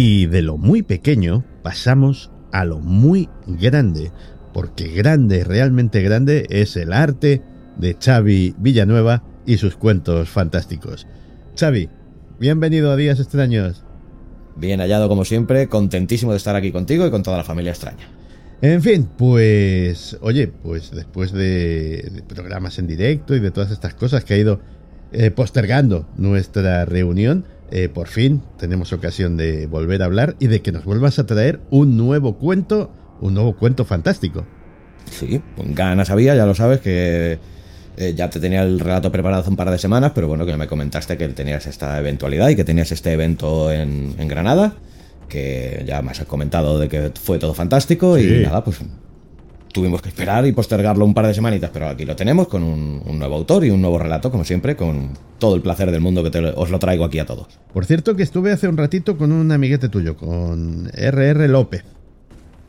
Y de lo muy pequeño pasamos a lo muy grande, porque grande, realmente grande, es el arte de Xavi Villanueva y sus cuentos fantásticos. Xavi, bienvenido a Días Extraños. Bien hallado como siempre, contentísimo de estar aquí contigo y con toda la familia extraña. En fin, pues, oye, pues después de, de programas en directo y de todas estas cosas que ha ido eh, postergando nuestra reunión, eh, por fin tenemos ocasión de volver a hablar y de que nos vuelvas a traer un nuevo cuento, un nuevo cuento fantástico. Sí, con ganas había, ya lo sabes, que eh, ya te tenía el relato preparado hace un par de semanas, pero bueno, que me comentaste que tenías esta eventualidad y que tenías este evento en, en Granada, que ya me has comentado de que fue todo fantástico Sí. y nada, pues tuvimos que esperar y postergarlo un par de semanitas, pero aquí lo tenemos con un, un nuevo autor y un nuevo relato, como siempre, con todo el placer del mundo que te os lo traigo aquí a todos. Por cierto que estuve hace un ratito con un amiguete tuyo, con RR López.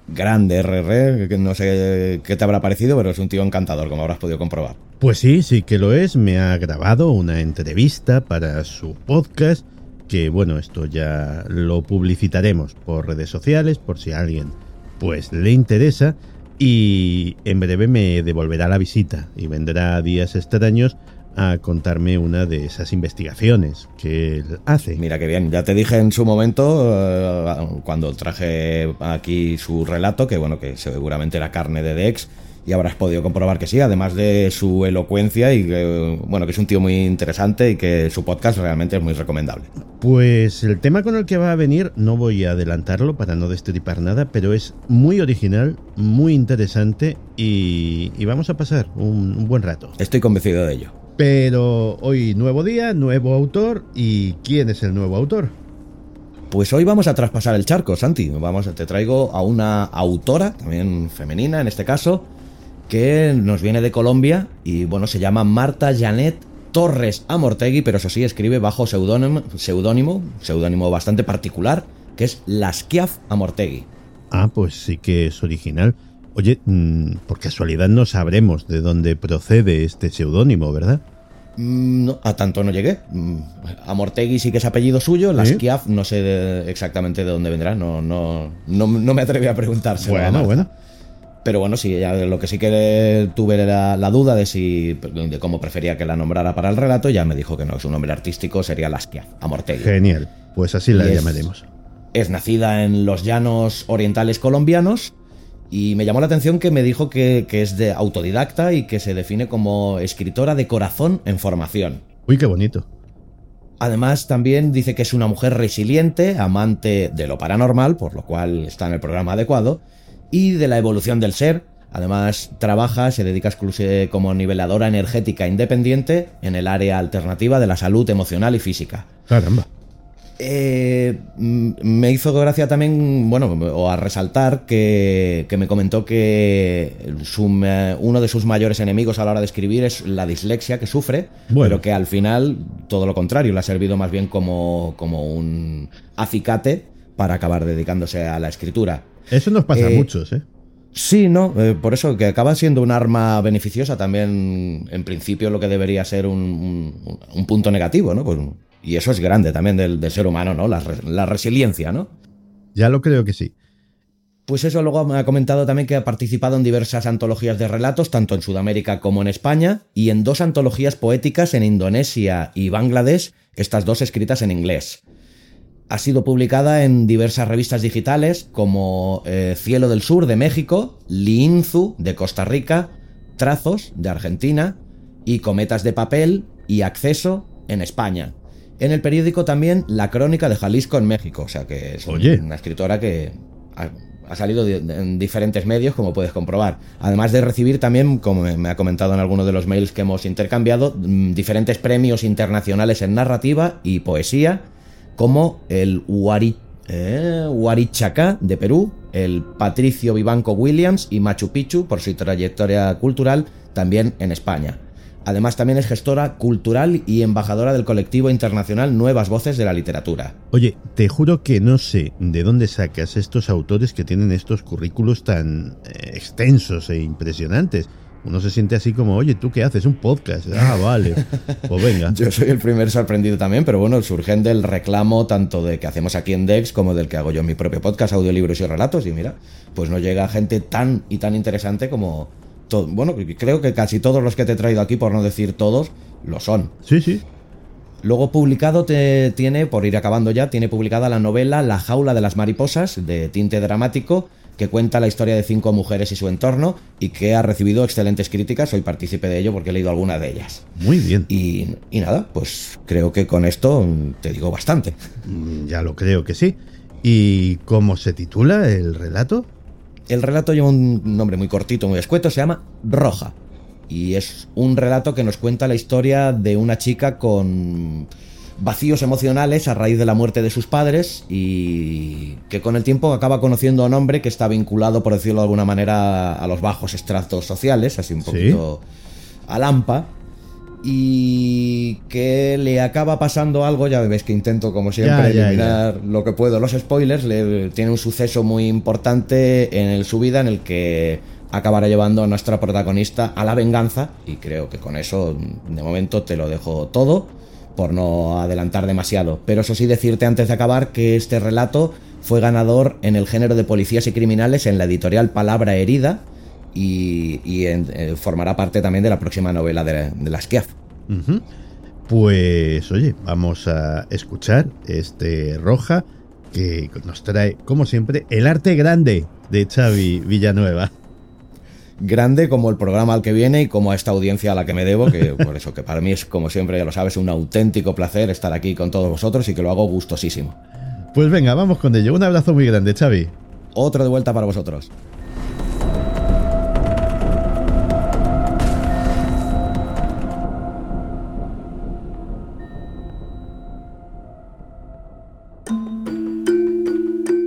Grande RR, que no sé qué te habrá parecido, pero es un tío encantador, como habrás podido comprobar. Pues sí, sí que lo es. Me ha grabado una entrevista para su podcast. Que bueno, esto ya lo publicitaremos por redes sociales, por si a alguien pues le interesa. Y en breve me devolverá la visita y vendrá días extraños a contarme una de esas investigaciones que él hace. Mira qué bien, ya te dije en su momento, eh, cuando traje aquí su relato, que bueno, que seguramente era carne de Dex, y habrás podido comprobar que sí, además de su elocuencia y que, bueno, que es un tío muy interesante y que su podcast realmente es muy recomendable. Pues el tema con el que va a venir, no voy a adelantarlo para no destripar nada, pero es muy original, muy interesante y, y vamos a pasar un, un buen rato. Estoy convencido de ello. Pero hoy nuevo día, nuevo autor y ¿quién es el nuevo autor? Pues hoy vamos a traspasar el charco, Santi. Vamos, te traigo a una autora, también femenina en este caso, que nos viene de Colombia y bueno, se llama Marta Janet Torres Amortegui, pero eso sí, escribe bajo seudónimo, seudónimo, seudónimo bastante particular, que es Lasquiaf Amortegui. Ah, pues sí que es original. Oye, mm, por casualidad no sabremos de dónde procede este seudónimo, ¿verdad? Mm, no, a tanto no llegué. Mm, Amortegui sí que es apellido suyo, Lasquiaf no sé exactamente de dónde vendrá, no, no, no, no me atreví a preguntárselo. Bueno, bueno. Pero bueno, sí, ya lo que sí que tuve la, la duda de si de cómo prefería que la nombrara para el relato, ya me dijo que no, su nombre artístico sería Laskia, Amortegui. Genial. Pues así la es- llamaremos. Es nacida en los llanos orientales colombianos y me llamó la atención que me dijo que, que es de autodidacta y que se define como escritora de corazón en formación. Uy, qué bonito. Además, también dice que es una mujer resiliente, amante de lo paranormal, por lo cual está en el programa adecuado, y de la evolución del ser. Además, trabaja, se dedica exclusivamente como niveladora energética independiente en el área alternativa de la salud emocional y física. Caramba. Eh, me hizo gracia también, bueno, o a resaltar que, que me comentó que su uno de sus mayores enemigos a la hora de escribir es la dislexia que sufre, Bueno. pero que al final todo lo contrario, le ha servido más bien como, como un acicate para acabar dedicándose a la escritura. Eso nos pasa a Eh, muchos, ¿eh? Sí, no, eh, por eso que acaba siendo un arma beneficiosa también, en principio lo que debería ser un, un- un punto negativo, ¿no? Pues, y eso es grande también del, del ser humano, ¿no? La resiliencia, ¿no? Ya lo creo que sí. Pues eso luego me ha comentado también que ha participado en diversas antologías de relatos, tanto en Sudamérica como en España, y en dos antologías poéticas en Indonesia y Bangladesh, estas dos escritas en inglés. Ha sido publicada en diversas revistas digitales como eh, Cielo del Sur de México, Liinzu de Costa Rica, Trazos de Argentina y Cometas de Papel y Acceso en España. En el periódico también La Crónica de Jalisco en México, o sea que es Oye. una escritora que ha, ha salido en diferentes medios, como puedes comprobar. Además de recibir también, como me ha comentado en algunos de los mails que hemos intercambiado, mm, diferentes premios internacionales en narrativa y poesía, como el Huari, eh, de Perú, el Patricio Vivanco Williams y Machu Picchu por su trayectoria cultural también en España. Además también es gestora cultural y embajadora del colectivo internacional Nuevas Voces de la Literatura. Oye, te juro que no sé de dónde sacas estos autores que tienen estos currículos tan eh, extensos e impresionantes. Uno se siente así como, oye, ¿tú qué haces? Un podcast. Ah, vale. Pues venga. Yo soy el primer sorprendido también, pero bueno, surgen del reclamo tanto de que hacemos aquí en Dex como del que hago yo en mi propio podcast, audiolibros y relatos. Y mira, pues no llega gente tan y tan interesante como, bueno, creo que casi todos los que te he traído aquí, por no decir todos, lo son. Sí, sí. Luego publicado te, tiene, por ir acabando ya, tiene publicada la novela La jaula de las mariposas, de tinte dramático, que cuenta la historia de cinco mujeres y su entorno y que ha recibido excelentes críticas. Soy partícipe de ello porque he leído alguna de ellas. Muy bien. Y, y nada, pues creo que con esto te digo bastante. Mm, ya lo creo que sí. ¿Y cómo se titula el relato? El relato lleva un nombre muy cortito, muy escueto, se llama Roja. Y es un relato que nos cuenta la historia de una chica con vacíos emocionales a raíz de la muerte de sus padres y que con el tiempo acaba conociendo a un hombre que está vinculado, por decirlo de alguna manera, a los bajos estratos sociales, así un poquito a lampa y que le acaba pasando algo, ya ves que intento como siempre eliminar lo que puedo, los spoilers, le, tiene un suceso muy importante en su vida en el que acabará llevando a nuestra protagonista a la venganza y creo que con eso de momento te lo dejo todo por no adelantar demasiado, pero eso sí decirte antes de acabar que este relato fue ganador en el género de policías y criminales en la editorial Palabra Herida y, eh, formará parte también de la próxima novela de, de las Kiaf. Pues oye, vamos a escuchar este Roja que nos trae, como siempre, el arte grande de Xavi Villanueva. Grande como el programa al que viene y como a esta audiencia a la que me debo, que por eso que para mí es, como siempre, ya lo sabes, un auténtico placer estar aquí con todos vosotros y que lo hago gustosísimo. Pues venga, vamos con ello. Un abrazo muy grande, Xavi. Otro de vuelta para vosotros.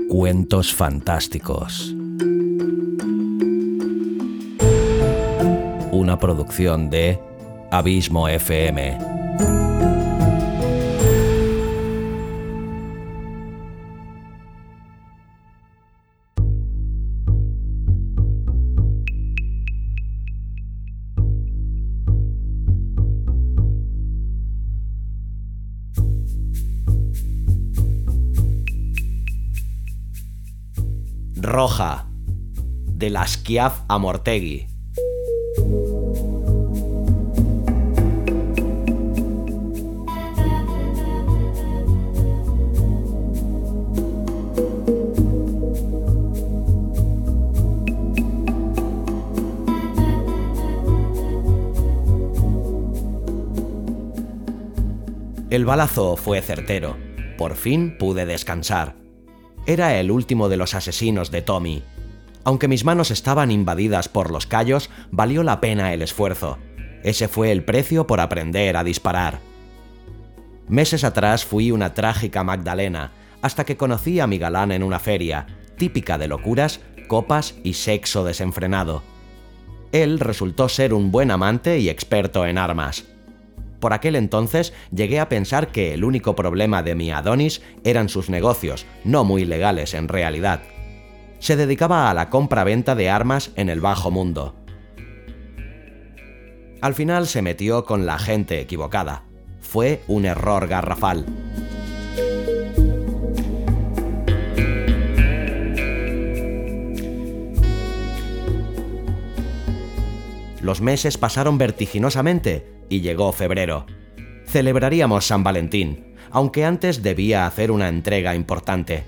Cuentos fantásticos. Una producción de Abismo FM. Roja, de la a El balazo fue certero. Por fin pude descansar. Era el último de los asesinos de Tommy. Aunque mis manos estaban invadidas por los callos, valió la pena el esfuerzo. Ese fue el precio por aprender a disparar. Meses atrás fui una trágica Magdalena, hasta que conocí a mi galán en una feria, típica de locuras, copas y sexo desenfrenado. Él resultó ser un buen amante y experto en armas. Por aquel entonces llegué a pensar que el único problema de mi Adonis eran sus negocios, no muy legales en realidad. Se dedicaba a la compra-venta de armas en el bajo mundo. Al final se metió con la gente equivocada. Fue un error garrafal. Los meses pasaron vertiginosamente y llegó febrero. Celebraríamos San Valentín, aunque antes debía hacer una entrega importante.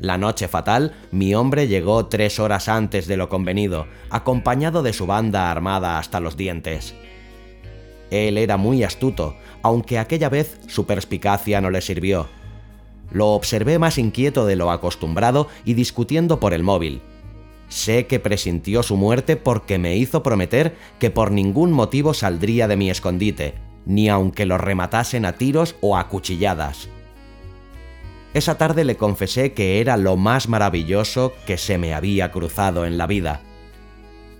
La noche fatal, mi hombre llegó tres horas antes de lo convenido, acompañado de su banda armada hasta los dientes. Él era muy astuto, aunque aquella vez su perspicacia no le sirvió. Lo observé más inquieto de lo acostumbrado y discutiendo por el móvil. Sé que presintió su muerte porque me hizo prometer que por ningún motivo saldría de mi escondite, ni aunque lo rematasen a tiros o a cuchilladas. Esa tarde le confesé que era lo más maravilloso que se me había cruzado en la vida.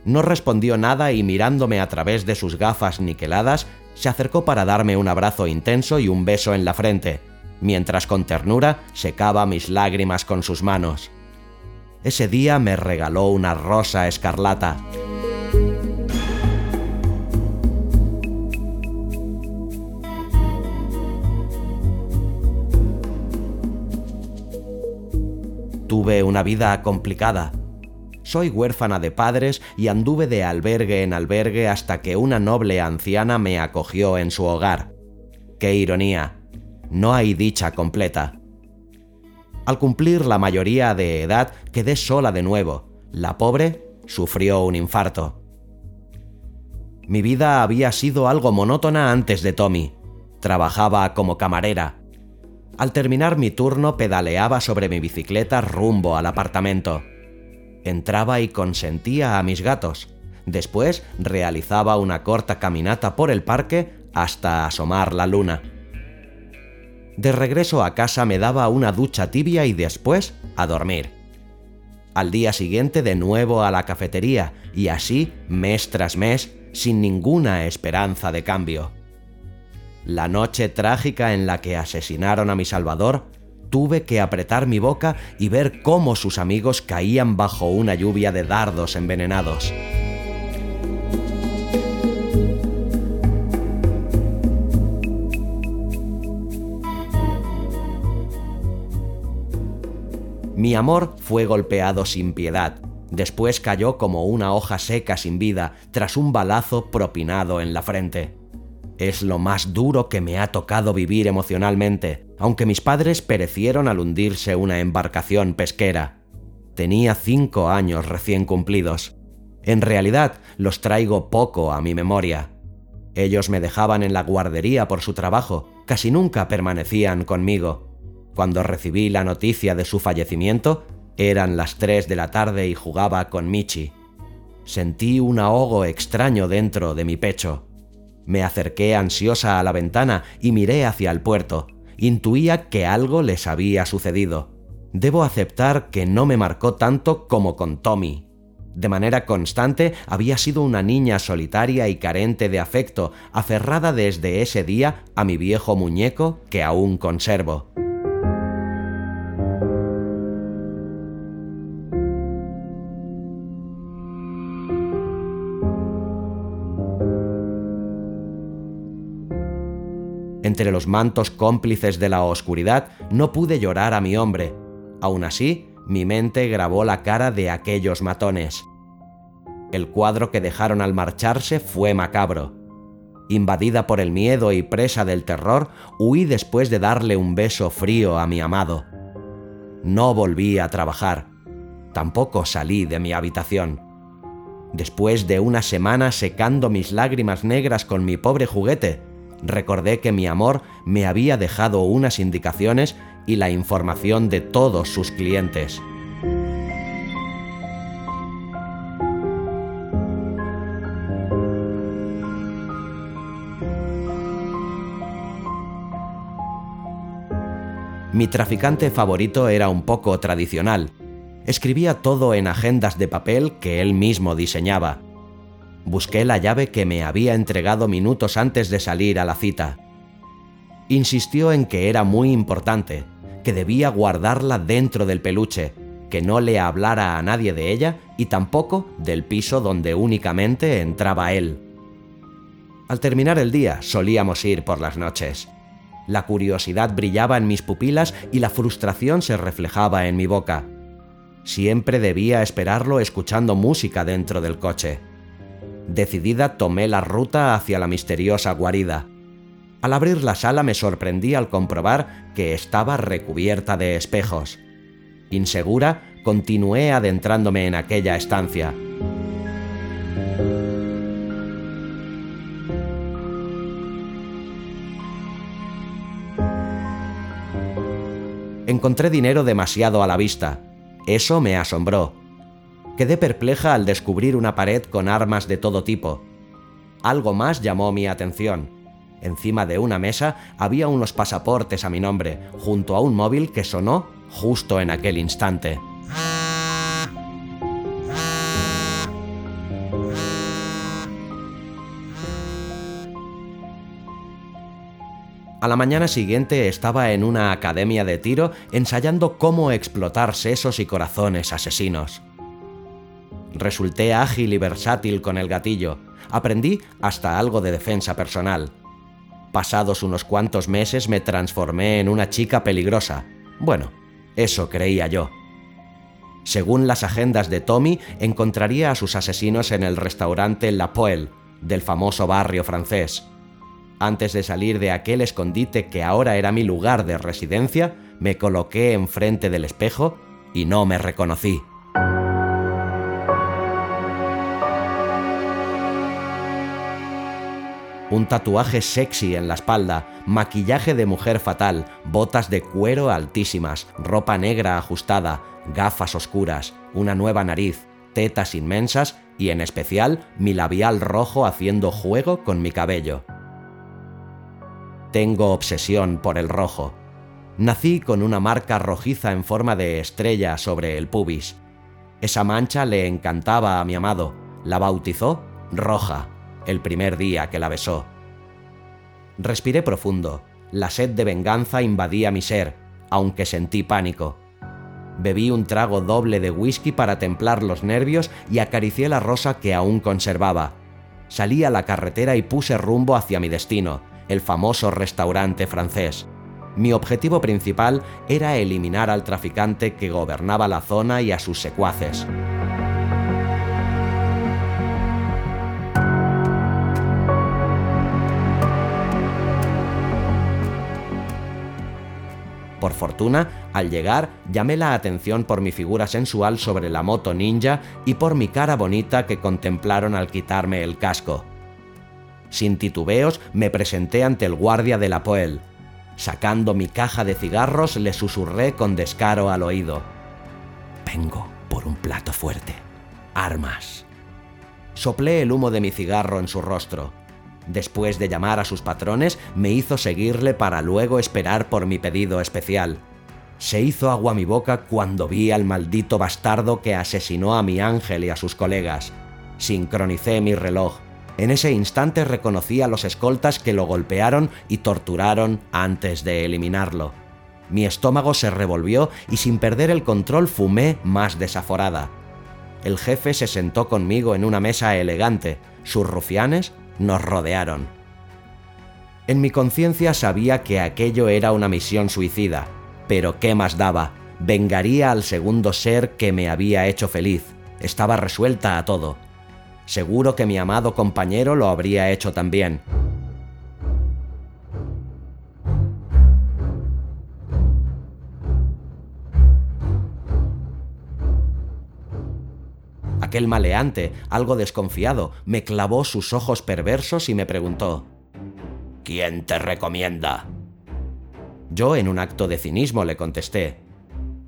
No respondió nada y mirándome a través de sus gafas niqueladas, se acercó para darme un abrazo intenso y un beso en la frente, mientras con ternura secaba mis lágrimas con sus manos. Ese día me regaló una rosa escarlata. Tuve una vida complicada. Soy huérfana de padres y anduve de albergue en albergue hasta que una noble anciana me acogió en su hogar. ¡Qué ironía! No hay dicha completa. Al cumplir la mayoría de edad quedé sola de nuevo. La pobre sufrió un infarto. Mi vida había sido algo monótona antes de Tommy. Trabajaba como camarera, al terminar mi turno pedaleaba sobre mi bicicleta rumbo al apartamento. Entraba y consentía a mis gatos. Después realizaba una corta caminata por el parque hasta asomar la luna. De regreso a casa me daba una ducha tibia y después a dormir. Al día siguiente de nuevo a la cafetería y así mes tras mes sin ninguna esperanza de cambio la noche trágica en la que asesinaron a mi Salvador, tuve que apretar mi boca y ver cómo sus amigos caían bajo una lluvia de dardos envenenados. Mi amor fue golpeado sin piedad. Después cayó como una hoja seca sin vida tras un balazo propinado en la frente. Es lo más duro que me ha tocado vivir emocionalmente, aunque mis padres perecieron al hundirse una embarcación pesquera. Tenía cinco años recién cumplidos. En realidad, los traigo poco a mi memoria. Ellos me dejaban en la guardería por su trabajo, casi nunca permanecían conmigo. Cuando recibí la noticia de su fallecimiento, eran las tres de la tarde y jugaba con Michi. Sentí un ahogo extraño dentro de mi pecho. Me acerqué ansiosa a la ventana y miré hacia el puerto. Intuía que algo les había sucedido. Debo aceptar que no me marcó tanto como con Tommy. De manera constante había sido una niña solitaria y carente de afecto, aferrada desde ese día a mi viejo muñeco que aún conservo. Entre los mantos cómplices de la oscuridad no pude llorar a mi hombre. Aún así, mi mente grabó la cara de aquellos matones. El cuadro que dejaron al marcharse fue macabro. Invadida por el miedo y presa del terror, huí después de darle un beso frío a mi amado. No volví a trabajar. Tampoco salí de mi habitación. Después de una semana secando mis lágrimas negras con mi pobre juguete, recordé que mi amor me había dejado unas indicaciones y la información de todos sus clientes. Mi traficante favorito era un poco tradicional. Escribía todo en agendas de papel que él mismo diseñaba. Busqué la llave que me había entregado minutos antes de salir a la cita. Insistió en que era muy importante, que debía guardarla dentro del peluche, que no le hablara a nadie de ella y tampoco del piso donde únicamente entraba él. Al terminar el día solíamos ir por las noches. La curiosidad brillaba en mis pupilas y la frustración se reflejaba en mi boca. Siempre debía esperarlo escuchando música dentro del coche. Decidida tomé la ruta hacia la misteriosa guarida. Al abrir la sala me sorprendí al comprobar que estaba recubierta de espejos. Insegura, continué adentrándome en aquella estancia. Encontré dinero demasiado a la vista. Eso me asombró. Quedé perpleja al descubrir una pared con armas de todo tipo. Algo más llamó mi atención. Encima de una mesa había unos pasaportes a mi nombre, junto a un móvil que sonó justo en aquel instante. A la mañana siguiente estaba en una academia de tiro ensayando cómo explotar sesos y corazones asesinos. Resulté ágil y versátil con el gatillo. Aprendí hasta algo de defensa personal. Pasados unos cuantos meses me transformé en una chica peligrosa. Bueno, eso creía yo. Según las agendas de Tommy, encontraría a sus asesinos en el restaurante La Poêle, del famoso barrio francés. Antes de salir de aquel escondite que ahora era mi lugar de residencia, me coloqué enfrente del espejo y no me reconocí. Un tatuaje sexy en la espalda, maquillaje de mujer fatal, botas de cuero altísimas, ropa negra ajustada, gafas oscuras, una nueva nariz, tetas inmensas y en especial mi labial rojo haciendo juego con mi cabello. Tengo obsesión por el rojo. Nací con una marca rojiza en forma de estrella sobre el pubis. Esa mancha le encantaba a mi amado. La bautizó roja el primer día que la besó. Respiré profundo. La sed de venganza invadía mi ser, aunque sentí pánico. Bebí un trago doble de whisky para templar los nervios y acaricié la rosa que aún conservaba. Salí a la carretera y puse rumbo hacia mi destino, el famoso restaurante francés. Mi objetivo principal era eliminar al traficante que gobernaba la zona y a sus secuaces. Por fortuna, al llegar, llamé la atención por mi figura sensual sobre la moto ninja y por mi cara bonita que contemplaron al quitarme el casco. Sin titubeos, me presenté ante el guardia de la Poel. Sacando mi caja de cigarros, le susurré con descaro al oído. Vengo por un plato fuerte. Armas. Soplé el humo de mi cigarro en su rostro. Después de llamar a sus patrones, me hizo seguirle para luego esperar por mi pedido especial. Se hizo agua mi boca cuando vi al maldito bastardo que asesinó a mi ángel y a sus colegas. Sincronicé mi reloj. En ese instante reconocí a los escoltas que lo golpearon y torturaron antes de eliminarlo. Mi estómago se revolvió y sin perder el control fumé más desaforada. El jefe se sentó conmigo en una mesa elegante. Sus rufianes nos rodearon. En mi conciencia sabía que aquello era una misión suicida, pero ¿qué más daba? Vengaría al segundo ser que me había hecho feliz. Estaba resuelta a todo. Seguro que mi amado compañero lo habría hecho también. Aquel maleante, algo desconfiado, me clavó sus ojos perversos y me preguntó, ¿Quién te recomienda? Yo, en un acto de cinismo, le contesté,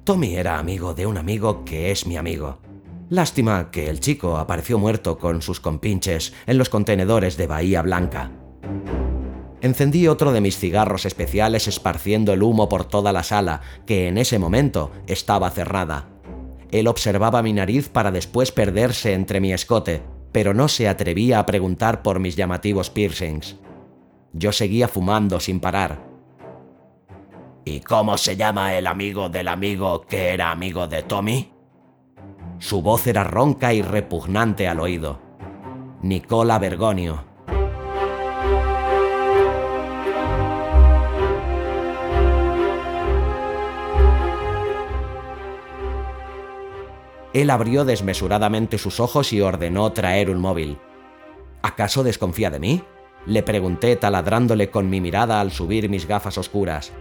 Tommy era amigo de un amigo que es mi amigo. Lástima que el chico apareció muerto con sus compinches en los contenedores de Bahía Blanca. Encendí otro de mis cigarros especiales esparciendo el humo por toda la sala, que en ese momento estaba cerrada. Él observaba mi nariz para después perderse entre mi escote, pero no se atrevía a preguntar por mis llamativos piercings. Yo seguía fumando sin parar. ¿Y cómo se llama el amigo del amigo que era amigo de Tommy? Su voz era ronca y repugnante al oído. Nicola Bergonio. Él abrió desmesuradamente sus ojos y ordenó traer un móvil. ¿Acaso desconfía de mí? Le pregunté taladrándole con mi mirada al subir mis gafas oscuras.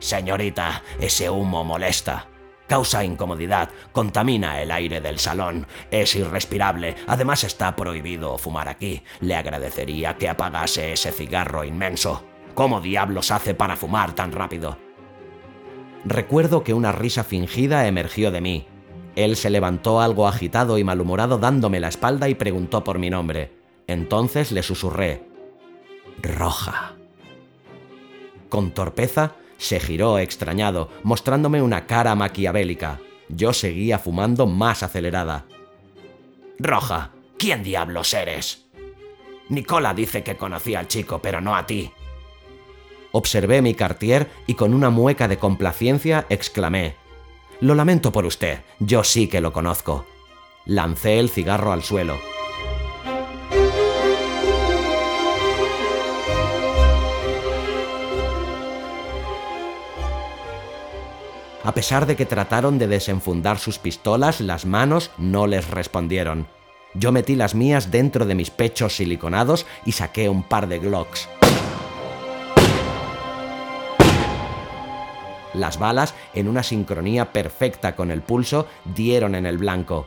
Señorita, ese humo molesta. Causa incomodidad, contamina el aire del salón, es irrespirable, además está prohibido fumar aquí. Le agradecería que apagase ese cigarro inmenso. ¿Cómo diablos hace para fumar tan rápido? Recuerdo que una risa fingida emergió de mí. Él se levantó algo agitado y malhumorado dándome la espalda y preguntó por mi nombre. Entonces le susurré. Roja. Con torpeza, se giró extrañado, mostrándome una cara maquiavélica. Yo seguía fumando más acelerada. Roja, ¿quién diablos eres? Nicola dice que conocía al chico, pero no a ti. Observé mi cartier y con una mueca de complacencia exclamé, Lo lamento por usted, yo sí que lo conozco. Lancé el cigarro al suelo. A pesar de que trataron de desenfundar sus pistolas, las manos no les respondieron. Yo metí las mías dentro de mis pechos siliconados y saqué un par de Glocks. Las balas, en una sincronía perfecta con el pulso, dieron en el blanco.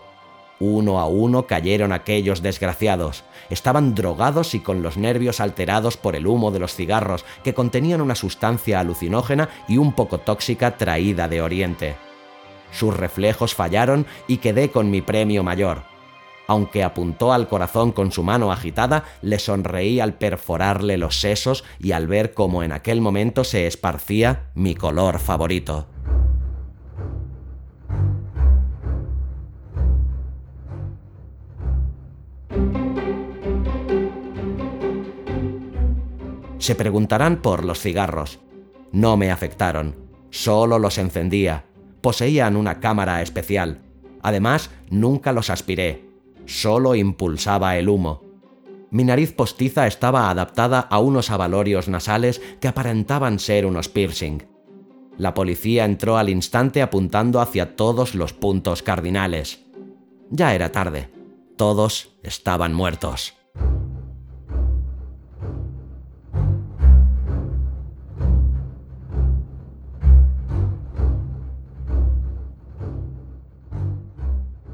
Uno a uno cayeron aquellos desgraciados. Estaban drogados y con los nervios alterados por el humo de los cigarros, que contenían una sustancia alucinógena y un poco tóxica traída de Oriente. Sus reflejos fallaron y quedé con mi premio mayor. Aunque apuntó al corazón con su mano agitada, le sonreí al perforarle los sesos y al ver cómo en aquel momento se esparcía mi color favorito. Se preguntarán por los cigarros. No me afectaron, solo los encendía. Poseían una cámara especial. Además, nunca los aspiré, solo impulsaba el humo. Mi nariz postiza estaba adaptada a unos avalorios nasales que aparentaban ser unos piercing. La policía entró al instante apuntando hacia todos los puntos cardinales. Ya era tarde. Todos estaban muertos.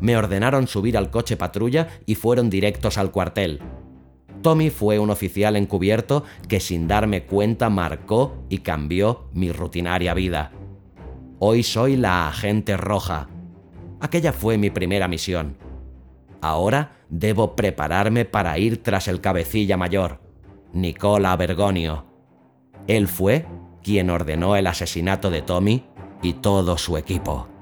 Me ordenaron subir al coche patrulla y fueron directos al cuartel. Tommy fue un oficial encubierto que sin darme cuenta marcó y cambió mi rutinaria vida. Hoy soy la agente roja. Aquella fue mi primera misión. Ahora debo prepararme para ir tras el cabecilla mayor, Nicola Bergonio. Él fue quien ordenó el asesinato de Tommy y todo su equipo.